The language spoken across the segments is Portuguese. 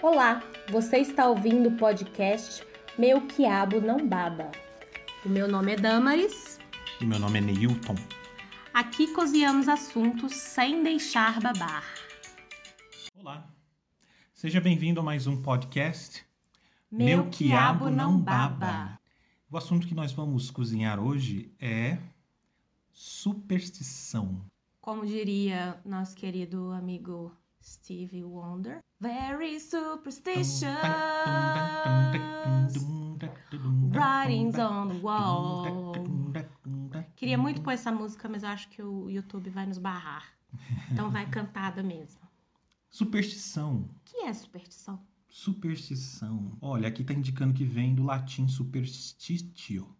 Olá, você está ouvindo o podcast Meu Quiabo Não Baba. O meu nome é Damaris. E meu nome é Neilton. Aqui cozinhamos assuntos sem deixar babar. Olá, seja bem-vindo a mais um podcast Meu, Quiabo, Não Baba. O assunto que nós vamos cozinhar hoje é superstição. Como diria nosso querido amigo Stevie Wonder, very superstitious. Writings on the wall. Queria muito pôr essa música, mas eu acho que o YouTube vai nos barrar. Então vai cantada mesmo. Superstição. O que é superstição? Superstição. Olha, aqui está indicando que vem do latim superstitio.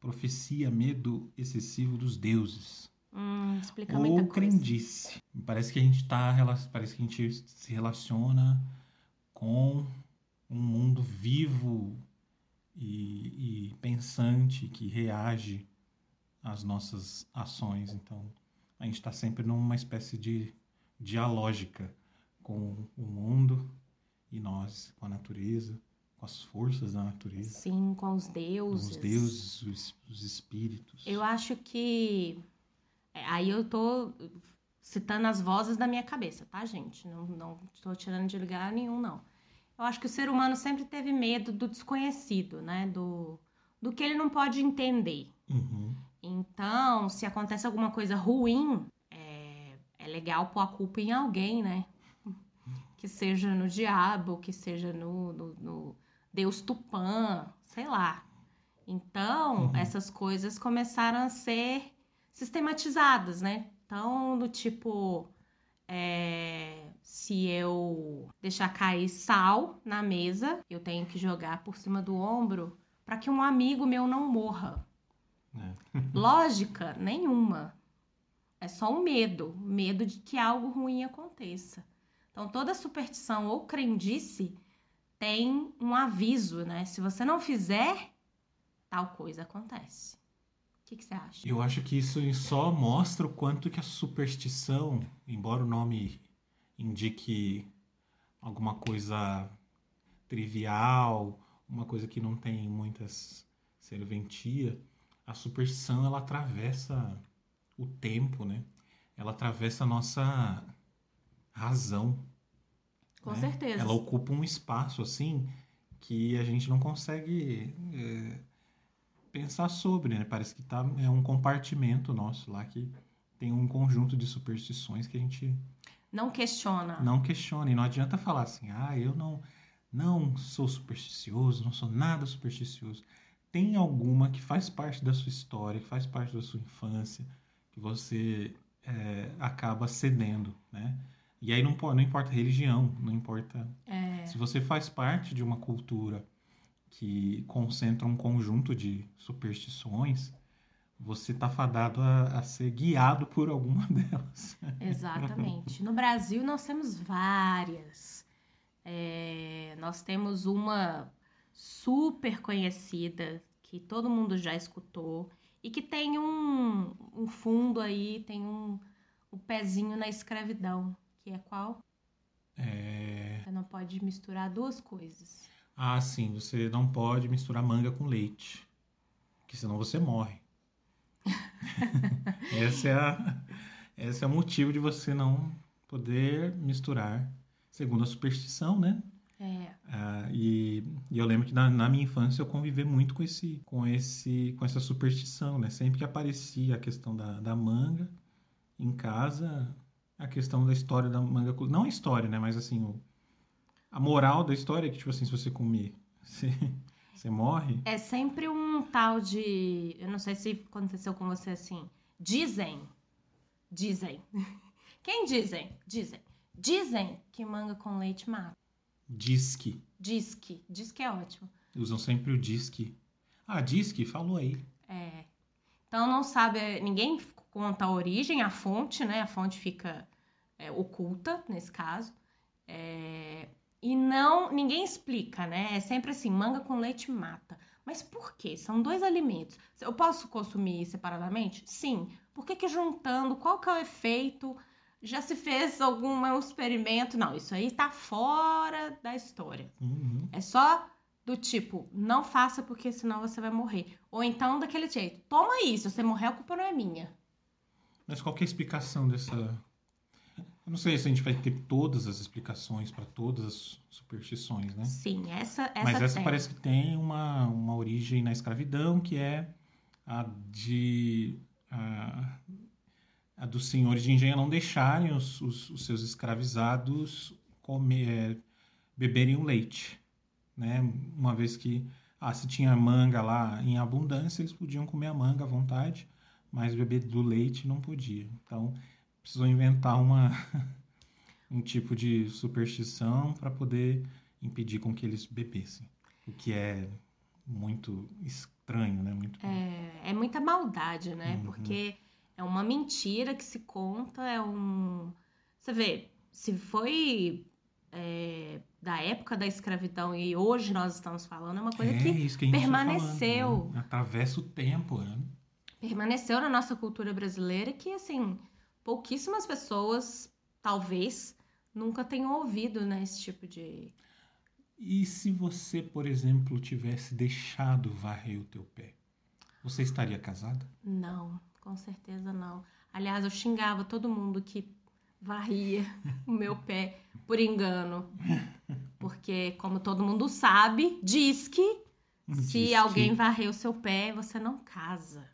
Profecia, medo excessivo dos deuses. Hum, explica muita Ou coisa. crendice. Parece que a gente tá, parece que a gente se relaciona com um mundo vivo e, e pensante que reage às nossas ações. Então, a gente está sempre numa espécie de dialógica com o mundo e nós, com a natureza, com as forças da natureza, Sim, com os com deuses. os deuses, os, os espíritos. Eu acho que. É, Aí eu tô citando as vozes da minha cabeça, tá, gente? Não, não tô tirando de lugar nenhum, não. Eu acho que o ser humano sempre teve medo do desconhecido, né? Do, do que ele não pode entender. Uhum. Então, se acontece alguma coisa ruim, é, é legal pôr a culpa em alguém, né? Que seja no diabo, que seja no, no- no Deus Tupã, sei lá. Então, Uhum. essas coisas começaram a ser sistematizadas, né? Então, do tipo, é, se eu deixar cair sal na mesa, eu tenho que jogar por cima do ombro para que um amigo meu não morra. É. Lógica nenhuma. É só um medo, medo de que algo ruim aconteça. Então, toda superstição ou crendice tem um aviso, né? Se você não fizer, tal coisa acontece. O que, que você acha? Eu acho que isso só mostra o quanto que a superstição, embora o nome indique alguma coisa trivial, uma coisa que não tem muitas serventia, a superstição ela atravessa o tempo, né? Ela atravessa a nossa razão. Com né? certeza. Ela ocupa um espaço assim que a gente não consegue é, pensar sobre, né? Parece que tá, é um compartimento nosso lá que tem um conjunto de superstições que a gente Não questiona. não questiona. E não adianta falar assim, ah, eu não, não sou supersticioso, não sou nada supersticioso. Tem alguma que faz parte da sua história, que faz parte da sua infância, que você é, acaba cedendo, né? E aí não, não importa religião, não importa É, se você faz parte de uma cultura que concentra um conjunto de superstições, você está fadado a, a ser guiado por alguma delas. exatamente. No Brasil, nós temos várias. É, nós temos uma super conhecida que todo mundo já escutou e que tem um, um fundo aí, tem um, um pezinho na escravidão, que é qual? É... Você não pode misturar duas coisas. Ah, sim, você não pode misturar manga com leite, porque senão você morre. Esse é, a, esse é o motivo de você não poder misturar, segundo a superstição, né? É, Ah, e, e eu lembro que na, na minha infância eu convivi muito com esse, com esse, com essa superstição, né? Sempre que aparecia a questão da, da manga em casa, a questão da história da manga, não a história, né? Mas assim, o, a moral da história é que tipo assim, se você comer, você, você morre. é sempre um tal de. Eu não sei se aconteceu com você assim. Dizem. Dizem. Quem dizem? Dizem. Dizem que manga com leite mata. Disque. Diz que. Diz que é ótimo. Usam sempre o disque. Ah, disque, falou aí. É. Então não sabe, ninguém conta a origem, a fonte, né? A fonte fica é, oculta nesse caso. É, e não, ninguém explica, né? É sempre assim, manga com leite mata. Mas por quê? São dois alimentos. Eu posso consumir separadamente? Sim. Por que, que juntando? Qual que é o efeito já se fez algum experimento. Não, isso aí tá fora da história. Uhum. É só do tipo, não faça porque senão você vai morrer. Ou então daquele jeito, toma isso, se você morrer a culpa não é minha. Mas qual que é a explicação dessa. Eu não sei se a gente vai ter todas as explicações para todas as superstições, né? Sim, essa essa Mas essa tem. parece que tem uma, uma origem na escravidão, que é a de. A, a dos senhores de engenho não deixarem os, os, os seus escravizados comer, é, beberem o leite, né? Uma vez que ah, se tinha manga lá em abundância, eles podiam comer a manga à vontade, mas beber do leite não podia. Então, precisou inventar uma um tipo de superstição para poder impedir com que eles bebessem, o que é muito estranho, né? Muito É, é muita maldade, né? Uhum. Porque é uma mentira que se conta, é um. Você vê, se foi é, da época da escravidão e hoje nós estamos falando, é uma coisa é que que a gente tá permaneceu. falando, né? Atravessa o tempo, né? permaneceu na nossa cultura brasileira que, assim, pouquíssimas pessoas, talvez, nunca tenham ouvido, né, esse tipo de. E se você, por exemplo, tivesse deixado varrer o teu pé, você estaria casada? Não, com certeza não. Aliás, eu xingava todo mundo que varria o meu pé por engano. Porque, como todo mundo sabe, diz que Diz se que- alguém varrer o seu pé, você não casa.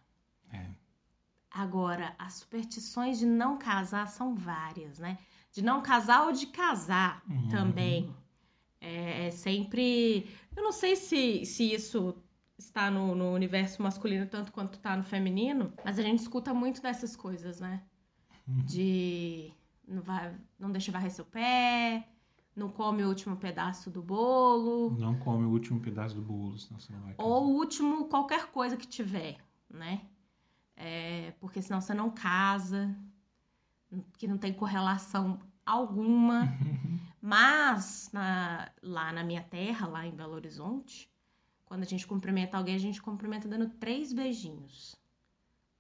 Agora, as superstições de não casar são várias, né? De não casar ou de casar Uhum. também. É, é sempre. Eu não sei se, se isso está no, no universo masculino tanto quanto está no feminino, mas a gente escuta muito dessas coisas, né? Uhum. De não, vai, não deixa varrer seu pé, não come o último pedaço do bolo, Não come o último pedaço do bolo, senão você não vai casar. ou o último qualquer coisa que tiver, né? É, porque senão você não casa, que não tem correlação alguma. Mas na- lá na minha terra, lá em Belo Horizonte, quando a gente cumprimenta alguém, a gente cumprimenta dando três beijinhos.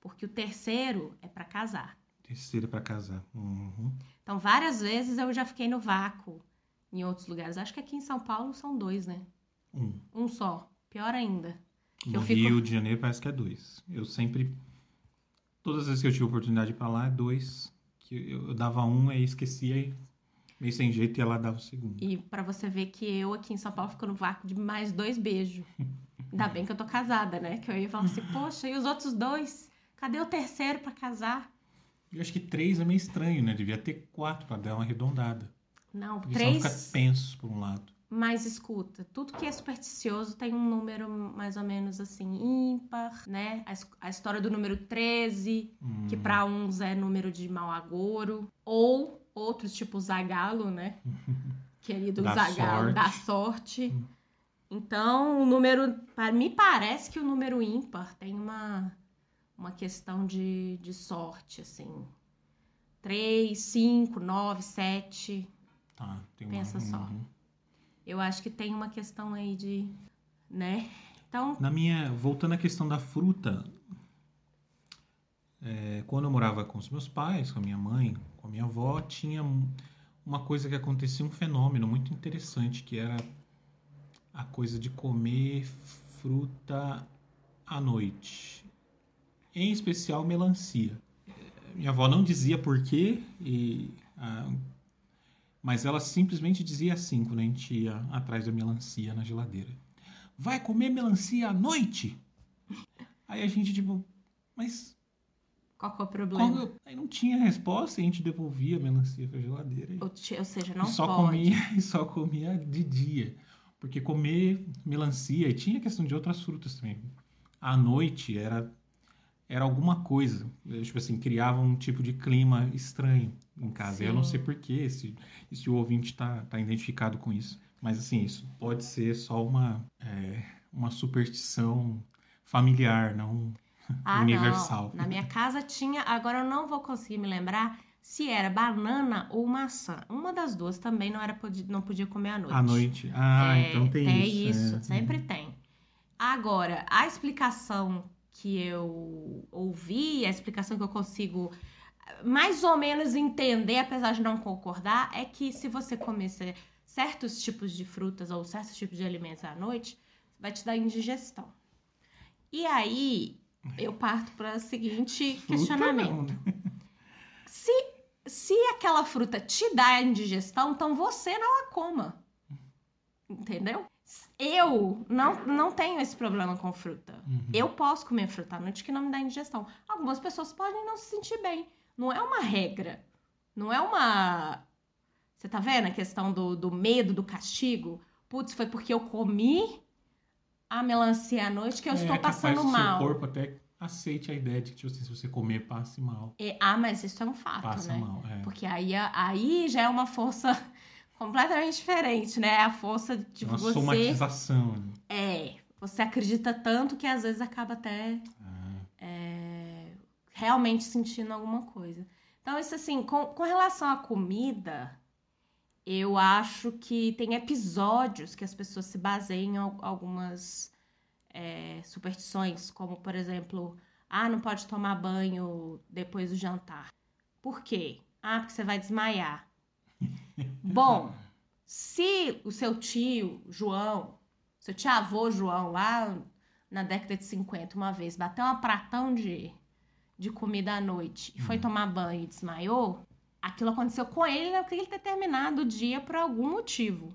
Porque o terceiro é pra casar. Terceira para casar. Uhum. Então, várias vezes eu já fiquei no vácuo em outros lugares. Acho que aqui em São Paulo são dois, né? Um. Um só. Pior ainda. No Eu fico- Rio de Janeiro parece que é dois. Eu sempre. Todas as vezes que eu tive oportunidade pra lá, é dois. Que eu, eu dava um e esquecia e meio sem jeito ia lá dar o segundo. E pra você ver que eu aqui em São Paulo fico no vácuo de mais dois beijos. Ainda bem que eu tô casada, né? Que eu ia falar assim, poxa, e os outros dois? Cadê o terceiro pra casar? Eu acho que três é meio estranho, né? Devia ter quatro pra dar uma arredondada. Não, Porque senão três. fica tenso por um lado. Mas escuta, tudo que é supersticioso tem um número mais ou menos assim, ímpar, né? A, a história do número 13, Hum, que pra uns é número de mau agouro. Ou outros, tipo Zagalo, né? Querido Da Zagalo, sorte. da sorte. Hum. Então, o número. Me parece que o número ímpar tem uma, uma questão de, de sorte, assim. 3, 5, 9, 7. Tá, tem uma, Pensa só. uhum. Eu acho que tem uma questão aí de. né? Então, Na minha, voltando à questão da fruta, é, quando eu morava com os meus pais, com a minha mãe, com a minha avó, tinha um- uma coisa que acontecia, um fenômeno muito interessante, que era a coisa de comer fruta à noite, em especial melancia. Minha avó não dizia por quê, e, ah, mas ela simplesmente dizia assim quando a gente ia atrás da melancia na geladeira vai comer melancia à noite? Aí a gente, tipo, mas qual que é o problema? aí não tinha resposta e a gente devolvia a melancia pra geladeira Ou, ou seja, não e só pode. comia e só comia de dia. Porque comer melancia e tinha questão de outras frutas também. À noite era era alguma coisa, tipo assim, criava um tipo de clima estranho em casa. Eu não Sim. sei porquê, se, se o ouvinte tá, tá identificado com isso. Mas assim, isso pode ser só uma, é, uma superstição familiar, não Ah, universal. não. Na minha casa tinha. Agora eu não vou conseguir me lembrar se era banana ou maçã. Uma das duas também não era não podia comer à noite. à noite. Ah, É, então tem, isso. é. sempre tem. Agora, a explicação que eu ouvi, a explicação que eu consigo mais ou menos entender, apesar de não concordar, é que se você comer certos tipos de frutas ou certos tipos de alimentos à noite, vai te dar indigestão. E aí eu parto para o seguinte Fruta questionamento. não, né? Se, se aquela fruta te dá indigestão, então você não a coma. Entendeu? Eu não, não tenho esse problema com fruta. Uhum. Eu posso comer fruta à noite que não me dá indigestão. Algumas pessoas podem não se sentir bem. Não é uma regra. Não é uma. Você tá vendo a questão do, do medo, do castigo? Putz, foi porque eu comi a melancia à noite que eu É estou passando que o mal. seu corpo até aceite a ideia de que tipo assim, se você comer, passe mal. É, ah, mas isso é um fato, Passa né? mal. É. Porque aí, aí já é uma força completamente diferente, né? É a força de uma você. somatização. né? É. Você acredita tanto que às vezes acaba até é, realmente sentindo alguma coisa. Então, isso assim, com, com relação à comida, eu acho que tem episódios que as pessoas se baseiam em al- algumas é, superstições, como, por exemplo, ah, não pode tomar banho depois do jantar. Por quê? Ah, porque você vai desmaiar. Bom, se o seu tio, João, seu tio avô João, lá na década de 50, uma vez, bateu uma pratão de, de comida à noite e foi Hum. tomar banho e desmaiou, aquilo aconteceu com ele naquele determinado dia por algum motivo.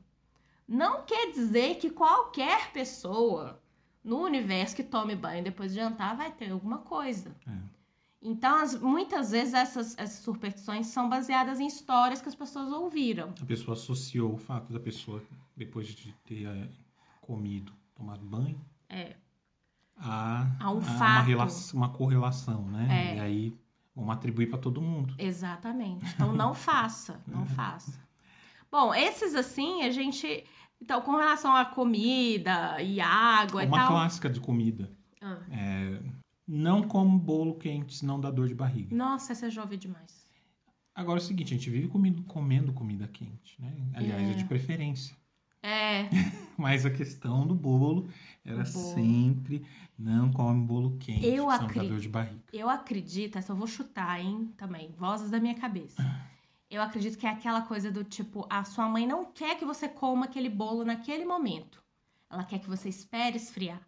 Não quer dizer que qualquer pessoa no universo que tome banho depois de jantar vai ter alguma coisa. é. Então, as- muitas vezes essas, essas superstições são baseadas em histórias que as pessoas ouviram. A pessoa associou o fato da pessoa, depois de ter eh, comido, tomado banho, É. a, A um uma, fato. relação- uma correlação, né? É. E aí vamos atribuir para todo mundo. Exatamente. Então não faça, não faça. Bom, esses assim, a gente. Então, com relação à comida e água e Uma tal. clássica de comida. Ah, É, não como bolo quente, senão dá dor de barriga. Nossa, essa já ouvi demais. Agora é o seguinte, a gente vive comido- comendo comida quente, né? Aliás, é, É. de preferência. É, Mas a questão do bolo era bolo. sempre não come bolo quente, Eu acri- dor de barriga. eu acredito, essa eu vou chutar, hein, também, vozes da minha cabeça. Eu acredito que é aquela coisa do tipo, a sua mãe não quer que você coma aquele bolo naquele momento. Ela quer que você espere esfriar.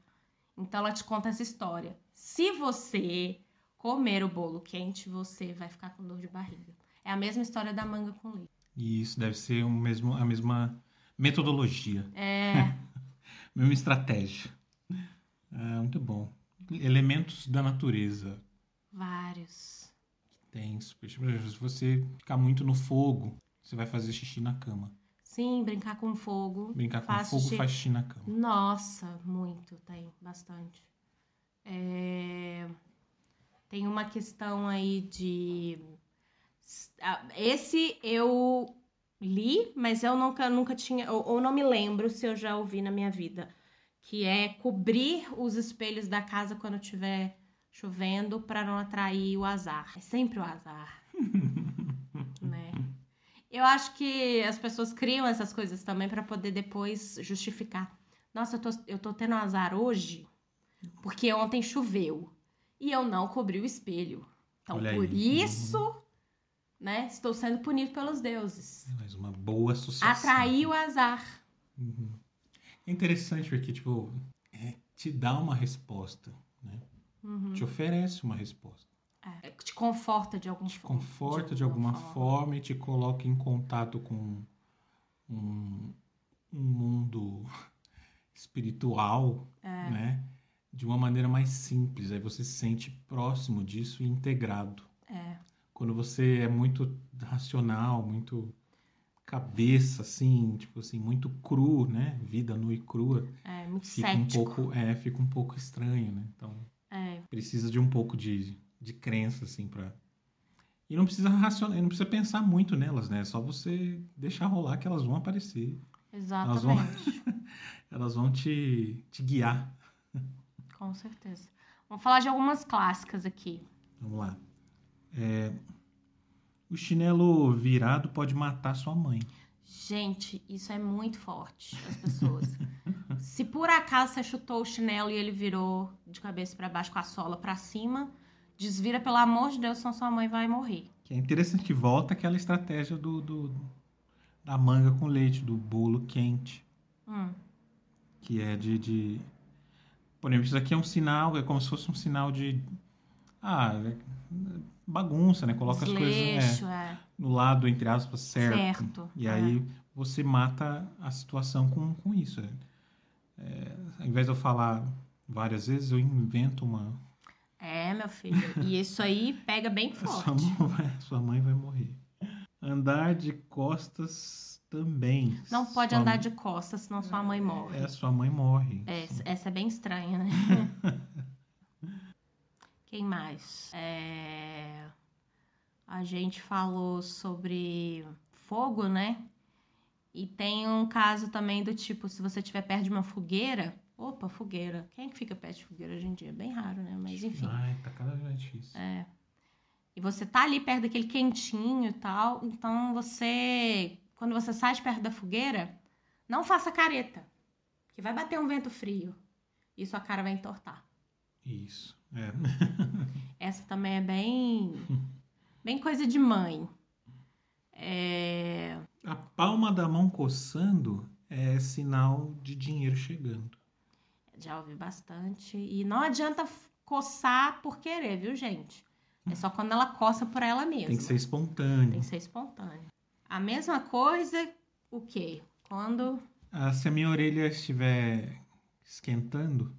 Então ela te conta essa história. Se você comer o bolo quente, você vai ficar com dor de barriga. É a mesma história da manga com leite. E isso deve ser o mesmo, a mesma metodologia, É, mesma estratégia. Ah, muito bom. Elementos da natureza. vários. Tem, se você ficar muito no fogo, você vai fazer xixi na cama. Sim, brincar com fogo. Brincar com fogo xixi. faz xixi na cama. Nossa, muito, tem, bastante. É, Tem uma questão aí de. Esse eu li, mas eu nunca, nunca tinha, ou, ou não me lembro se eu já ouvi na minha vida, que é cobrir os espelhos da casa quando tiver chovendo para não atrair o azar. É sempre o azar, né? Eu acho que as pessoas criam essas coisas também para poder depois justificar. Nossa, eu tô, eu tô tendo azar hoje porque ontem choveu e eu não cobri o espelho. Então, Olha aí. por isso, né, estou sendo punido pelos deuses. Mas uma boa associação. Atrair o azar. Uhum. É interessante porque, tipo, é, te dá uma resposta, né? Uhum. Te oferece uma resposta. É, te conforta de algum Te conforta de alguma forma e te coloca em contato com um, um mundo espiritual, É. né? De uma maneira mais simples. Aí você se sente próximo disso e integrado. É. Quando você é muito racional, muito cabeça, assim, tipo assim, muito cru, né? Vida nua e crua. É, muito Fica cético. um pouco, é, fica um pouco estranho, né? Então, É, precisa de um pouco de, de crença, assim, pra... E não precisa racionar, não precisa pensar muito nelas, né? É só você deixar rolar que elas vão aparecer. exatamente. vão- Elas vão te, te guiar. Com certeza. Vamos falar de algumas clássicas aqui. Vamos lá. É, O chinelo virado pode matar sua mãe. Gente, isso é muito forte das pessoas. Se por acaso você chutou o chinelo e ele virou de cabeça pra baixo com a sola pra cima, desvira pelo amor de Deus, senão sua mãe vai morrer. Que é interessante que volta aquela estratégia do, do- da manga com leite, do bolo quente, Hum, que é de, de... Por exemplo, isso aqui é um sinal, é como se fosse um sinal de... Ah, é bagunça, né? Coloca as coisas é, desleixo, é. no lado, entre aspas, certo. Certo, E é. aí você mata a situação com, com isso. É, ao invés de eu falar várias vezes, eu invento uma... É, meu filho. E isso aí pega bem Sua forte. mãe, vai, sua mãe vai morrer. Andar de costas também. Não pode Sua- andar de costas, senão sua mãe morre. É, sua mãe morre. É, essa é bem estranha, né? Quem mais? É, A gente falou sobre fogo, né? E tem um caso também do tipo, se você estiver perto de uma fogueira. Opa, fogueira. Quem é que fica perto de fogueira hoje em dia? Bem raro, né? Mas enfim. Ai, tá cada vez mais difícil. É. E você tá ali perto daquele quentinho e tal. Então você. Quando você sai de perto da fogueira, não faça careta. Que vai bater um vento frio. E sua cara vai entortar. Isso. É. Essa também é bem. Bem coisa de mãe. É. A palma da mão coçando é sinal de dinheiro chegando. Já ouvi bastante. E não adianta coçar por querer, viu, gente? É só quando ela coça por ela mesma. Tem que ser espontâneo. Tem que ser espontâneo. A mesma coisa, o quê? Quando. Ah, se a minha orelha estiver esquentando,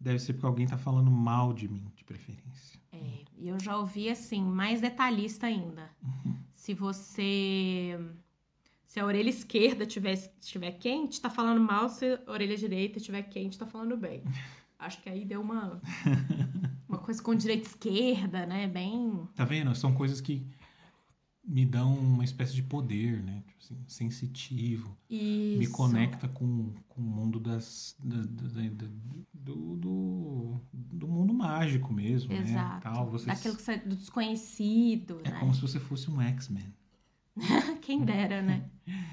deve ser porque alguém tá falando mal de mim, de preferência. É, e eu já ouvi assim, mais detalhista ainda. Se você. Se a orelha esquerda tiver, estiver quente, tá falando mal. Se a orelha direita estiver quente, tá falando bem. Acho que aí deu uma. Uma coisa com direita e esquerda, né? Bem. Tá vendo? São coisas que me dão uma espécie de poder, né? Tipo assim, sensitivo. Isso. Me conecta com, com o mundo das, da- da- da- do, do, do mundo mágico mesmo, né? Exato. Tal. Você, Daquilo que você, do desconhecido, é né? como se você fosse um X-Men. Quem dera, né?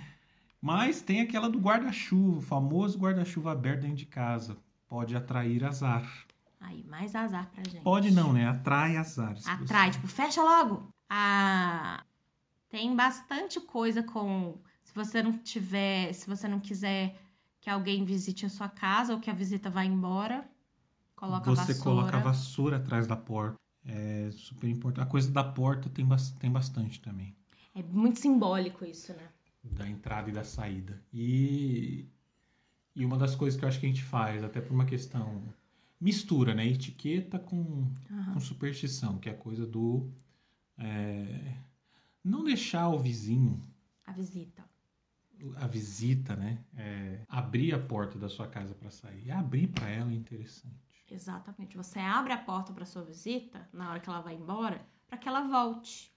Mas tem aquela do guarda-chuva, o famoso guarda-chuva aberto dentro de casa. Pode atrair azar. Aí, mais azar pra gente. Pode não, né? Atrai azar. Atrai, você- tipo, fecha logo. Ah, tem bastante coisa com. Se você não tiver. Se você não quiser que alguém visite a sua casa ou que a visita vá embora, coloca a Você vassoura. coloca a vassoura atrás da porta. É super importante. A coisa da porta tem, tem bastante também. É muito simbólico isso, né? Da entrada e da saída. E, e uma das coisas que eu acho que a gente faz, até por uma questão. Mistura, né? Etiqueta com, Aham. com superstição, que é a coisa do. é, não deixar o vizinho, A visita. a visita, né? é, abrir a porta da sua casa para sair. Abrir para ela é interessante. Exatamente. Você abre a porta para sua visita na hora que ela vai embora, para que ela volte.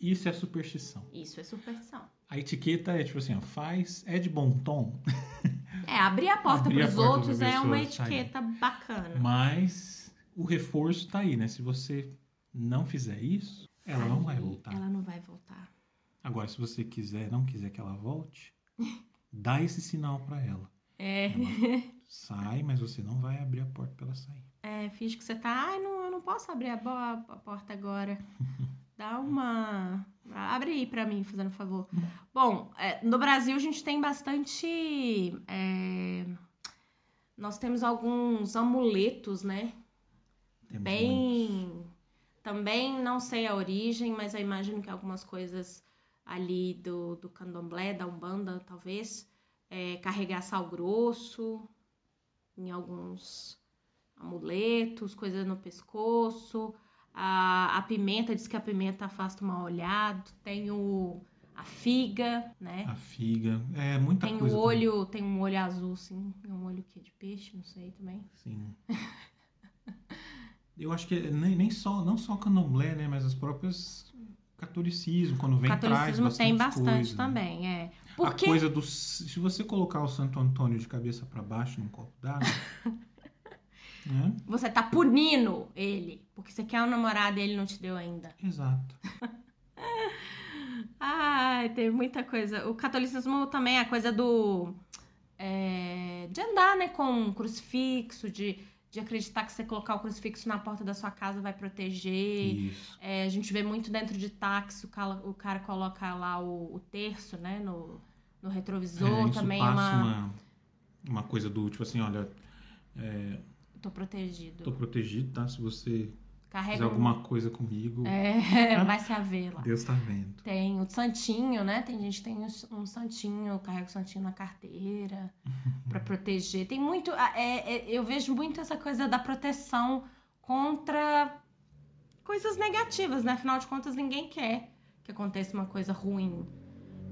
Isso é superstição. Isso é superstição. A etiqueta é tipo assim, ó, faz, é de bom tom, É, abrir a porta para os outros é uma pessoa sair. etiqueta bacana. mas o reforço tá aí, né? Se você não fizer isso, ela não vai Aí, voltar. Ela não vai voltar. Agora, se você quiser, não quiser que ela volte, dá esse sinal para ela. É. Ela sai, mas você não vai abrir a porta para ela sair. É, finge que você tá. Ai, não, eu não posso abrir a, a porta agora. Dá uma. Abre aí pra mim, fazendo favor. Bom, é, no Brasil a gente tem bastante. é, Nós temos alguns amuletos, né? Temos muitos. Também não sei a origem, mas eu imagino que algumas coisas ali do, do candomblé, da Umbanda, talvez. É, carregar sal grosso em alguns amuletos, coisas no pescoço. A, a pimenta, diz que a pimenta afasta o mal olhado. Tem o, a figa, né? A figa, é muita Tem o coisa. olho, tem um olho azul, assim. Um olho que de peixe, não sei também. Sim. Eu acho que nem, nem só, não só o candomblé, né? Mas as próprias catolicismo, quando vem catolicismo traz tem bastante bastante coisa, né? também, é. A Porque coisa do. Se você colocar o Santo Antônio de cabeça para baixo num copo d'água. né? você tá punindo ele, porque você quer um namorado e ele não te deu ainda. Exato. Ai, tem muita coisa. O catolicismo também é a coisa do. é, de andar, né, com um crucifixo, de, de acreditar que você colocar o crucifixo na porta da sua casa vai proteger. É, a gente vê muito dentro de táxi, o cara, o cara coloca lá o, o terço, né, no, no retrovisor, É, também passa uma... uma... uma coisa do tipo assim, olha, é, Tô protegido. tô protegido, tá? Se você Carrega um- alguma coisa comigo, É, vai se haver lá. Deus tá vendo. Tem o santinho, né? Tem gente que tem um- santinho, carrega o santinho na carteira pra proteger. Tem muito. é- é- eu vejo muito essa coisa da proteção contra coisas negativas, né? Afinal de contas, ninguém quer que aconteça uma coisa ruim.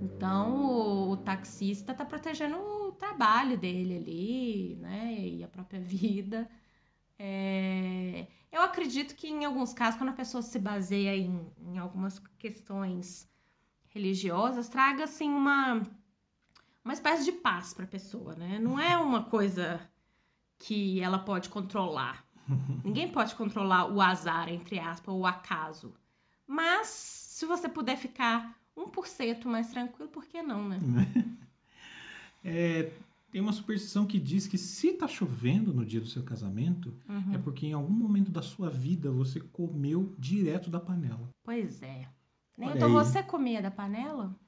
Então, o, o taxista tá protegendo o trabalho dele ali, né? E a própria vida. É, Eu acredito que em alguns casos, quando a pessoa se baseia em, em algumas questões religiosas, traga assim uma, uma espécie de paz para a pessoa, né? Não é uma coisa que ela pode controlar. Ninguém pode controlar o azar, entre aspas, ou o acaso. Mas se você puder ficar 1% mais tranquilo, por que não, né? É, tem uma superstição que diz que se tá chovendo no dia do seu casamento, Uhum. é porque em algum momento da sua vida você comeu direto da panela. Pois é. Olha Então você comia da panela?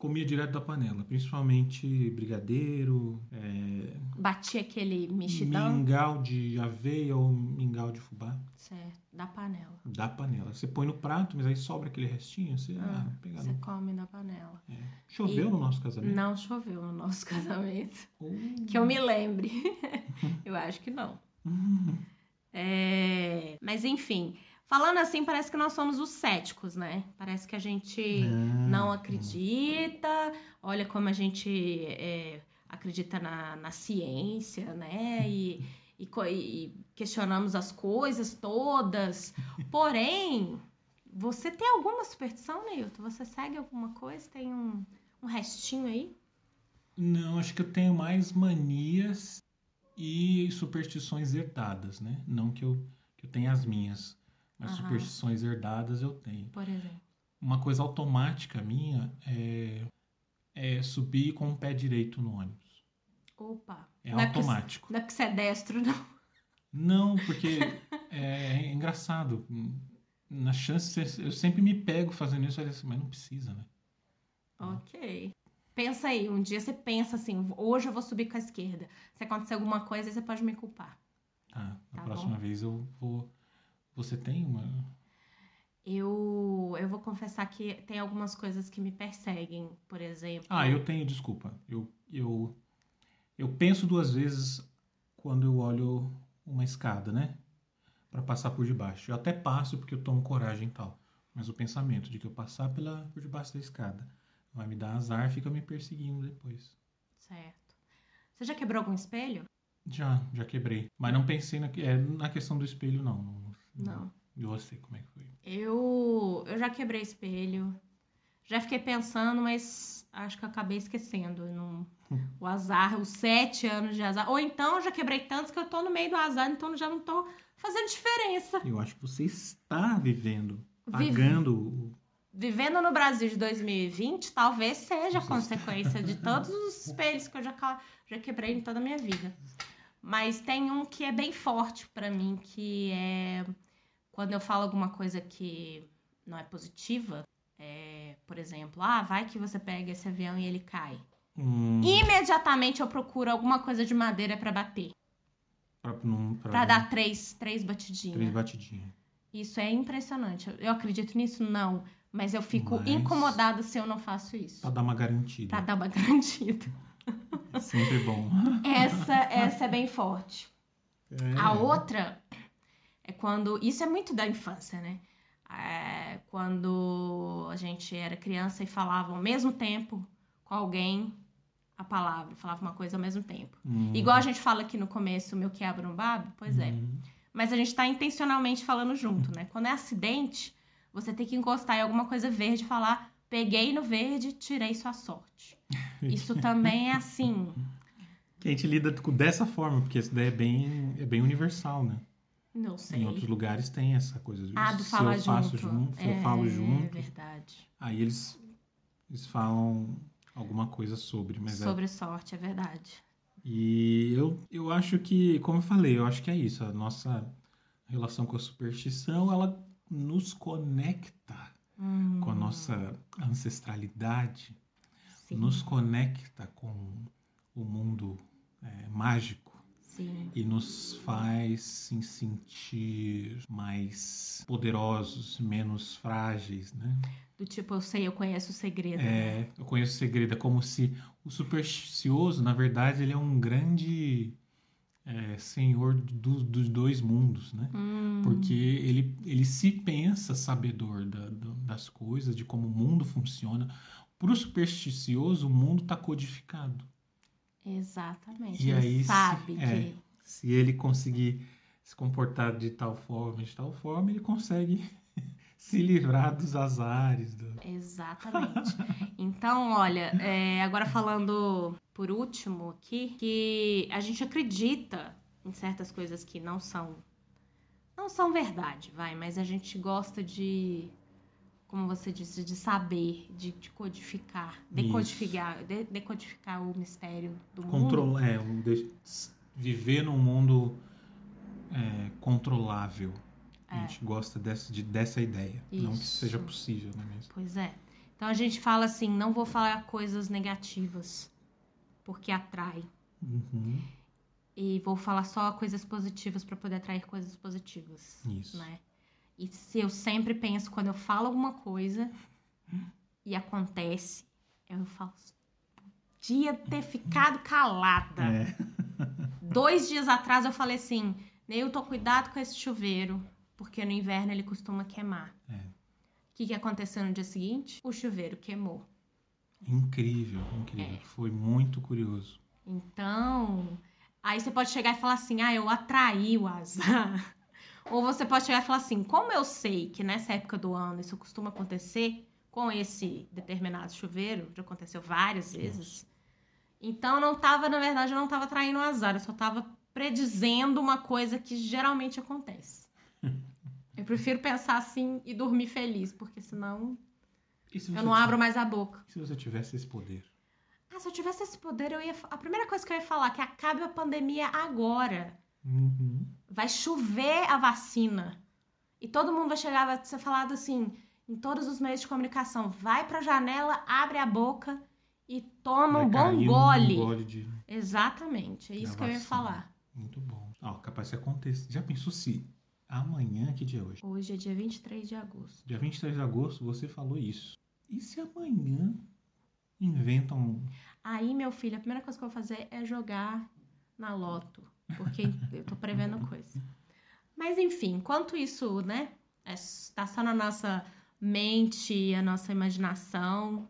Comia direto da panela, principalmente brigadeiro, é, Batia aquele mexidão? mingau de aveia ou mingau de fubá. Certo, da panela. Da panela. Você põe no prato, mas aí sobra aquele restinho, você Ah, ah, Você come da panela. é. Choveu E- no nosso casamento? Não choveu no nosso casamento. Oh. Que eu me lembre. eu acho que não. Hum. É, Mas enfim, falando assim, parece que nós somos os céticos, né? Parece que a gente não acredita, olha como a gente é, acredita na, na ciência, né? E, e e questionamos as coisas todas. Porém, você tem alguma superstição, Neilton? Você segue alguma coisa? Tem um, um restinho aí? Não, acho que eu tenho mais manias e superstições herdadas, né? Não que eu, que eu tenha as minhas, mas Aham. superstições herdadas eu tenho. Por exemplo. Uma coisa automática minha é, é subir com o pé direito no ônibus. Opa. É Não é automático. Não é porque você é destro, não. Não, porque é, engraçado. Na chance, eu sempre me pego fazendo isso, assim, mas não precisa, né? Ok. Pensa aí, um dia você pensa assim, hoje eu vou subir com a esquerda. Se acontecer alguma coisa, você pode me culpar. Tá, na Tá próxima bom. vez eu vou. Você tem uma. Eu, eu vou confessar que tem algumas coisas que me perseguem, por exemplo. Ah, eu tenho, desculpa. Eu, eu, eu penso duas vezes quando eu olho uma escada, né? Pra passar por debaixo. Eu até passo porque eu tomo coragem e tal. Mas o pensamento de que eu passar pela, por debaixo da escada vai me dar azar, fica me perseguindo depois. Certo. Você já quebrou algum espelho? Já, já quebrei. Mas não pensei na, é, na questão do espelho, não. Não. E você, como é que foi? Eu, eu já quebrei espelho. Já fiquei pensando, mas acho que acabei esquecendo. Não- o azar, os sete anos de azar. Ou então eu já quebrei tantos que eu tô no meio do azar, então já não tô fazendo diferença. Eu acho que você está vivendo, Vive- pagando Vivendo no Brasil de 2020, talvez seja a consequência de todos os espelhos que eu já, já quebrei em toda a minha vida. Mas tem um que é bem forte pra mim, que é quando eu falo alguma coisa que não é positiva, é, por exemplo, ah, vai que você pega esse avião e ele cai. Hum, Imediatamente eu procuro alguma coisa de madeira pra bater, pra, não, pra, Pra dar três, três batidinhas. três batidinhas. Isso é impressionante. Eu- Eu acredito nisso? Não. Mas eu fico Mas- incomodada se eu não faço isso. Pra dar uma garantida. Pra dar uma garantida. É sempre bom. Essa, essa é bem forte. É. A outra é quando. Isso é muito da infância, né? É quando a gente era criança e falava ao mesmo tempo com alguém a palavra, falava uma coisa ao mesmo tempo. Hum, Igual a gente fala aqui no começo, meu quiabo não babe, pois é. hum, Mas a gente tá intencionalmente falando junto, né? Quando é acidente, você tem que encostar em alguma coisa verde e falar: peguei no verde, tirei sua sorte. Isso também é assim. Que a gente lida com dessa forma, porque isso daí é bem, é bem universal, né? Não sei. Em outros lugares tem essa coisa. de Ah, do se falar eu faço junto. junto, se é, eu falo É junto, verdade. aí eles, eles falam alguma coisa sobre, mas é- Sobre sorte, é verdade. E eu, eu acho que, como eu falei, eu acho que é isso. A nossa relação com a superstição, ela nos conecta Hum, com a nossa ancestralidade, sim, nos conecta com o mundo é, mágico sim. e nos faz se sentir mais poderosos, menos frágeis, né? Do tipo, eu sei, eu conheço o segredo. né? É, eu conheço o segredo, é como se o supersticioso, na verdade, ele é um grande é, senhor do- dos dois mundos, né? Hum, Porque ele, ele se pensa sabedor da- do- das coisas, de como o mundo funciona. Para o supersticioso, o mundo está codificado. Exatamente. E ele aí, se- sabe é. que. Se ele conseguir se comportar de tal forma, de tal forma, ele consegue se livrar dos azares. do- Exatamente. Então, olha, é, agora falando por último aqui, que a gente acredita em certas coisas que não são não são verdade, vai, mas a gente gosta de, como você disse, de saber, de, de codificar, decodificar, de- decodificar o mistério do mundo. Controlar, é, um de- viver num mundo é, controlável. A É. gente gosta dessa, de- dessa ideia. Não que Isso. seja possível, não é mesmo? Pois é. Então a gente fala assim, não vou falar coisas negativas, porque atrai. Uhum. E vou falar só coisas positivas para poder atrair coisas positivas, Isso. né? E se eu sempre penso quando eu falo alguma coisa e acontece, eu falo, podia ter ficado calada. É. Dois dias atrás eu falei assim, Neilton, cuidado com esse chuveiro, porque no inverno ele costuma queimar. É. O que, que aconteceu no dia seguinte? O chuveiro queimou. Incrível, incrível. É. Foi muito curioso. Então, aí você pode chegar e falar assim: ah, eu atraí o azar. Ou você pode chegar e falar assim: como eu sei que nessa época do ano isso costuma acontecer com esse determinado chuveiro, já aconteceu várias vezes. Então, eu não tava, na verdade, eu não tava atraindo o azar, eu só tava predizendo uma coisa que geralmente acontece. Eu prefiro pensar assim e dormir feliz, porque senão E se eu não abro mais a boca. Se você tivesse esse poder? Ah, se eu tivesse esse poder, eu ia. A primeira coisa que eu ia falar é que acabe a pandemia agora. Uhum. Vai chover a vacina. E todo mundo vai chegar, vai ser falado assim, em todos os meios de comunicação. Vai pra janela, abre a boca e toma Vai um bom gole. Um gole de... Exatamente, é isso que eu ia falar. Muito bom. Ó, capaz que aconteça. Já pensou se amanhã, que dia é hoje? Hoje é dia 23 de agosto. Dia 23 de agosto, você falou isso. E se amanhã inventam. Aí, meu filho, a primeira coisa que eu vou fazer é jogar na loto. Porque eu tô prevendo coisa. Mas enfim, enquanto isso, né? é- Tá só na nossa mente a nossa imaginação.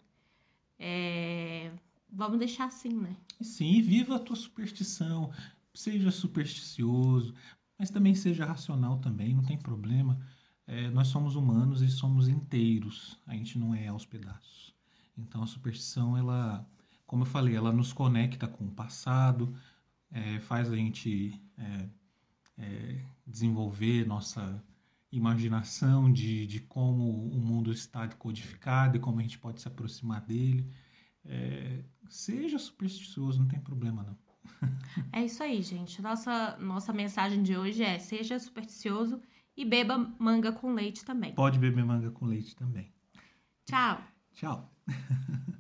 é, Vamos deixar assim, né? Sim, viva a tua superstição. Seja supersticioso, mas também seja racional também, não tem problema. É, nós somos humanos e somos inteiros. A gente não é aos pedaços. Então a superstição, ela, como eu falei, ela nos conecta com o passado, é, faz a gente é, é, desenvolver nossa imaginação de, de como o mundo está codificado e como a gente pode se aproximar dele. É, seja supersticioso, não tem problema não. É isso aí, gente. Nossa, nossa mensagem de hoje é: seja supersticioso e beba manga com leite também. Pode beber manga com leite também. Tchau! Tchau.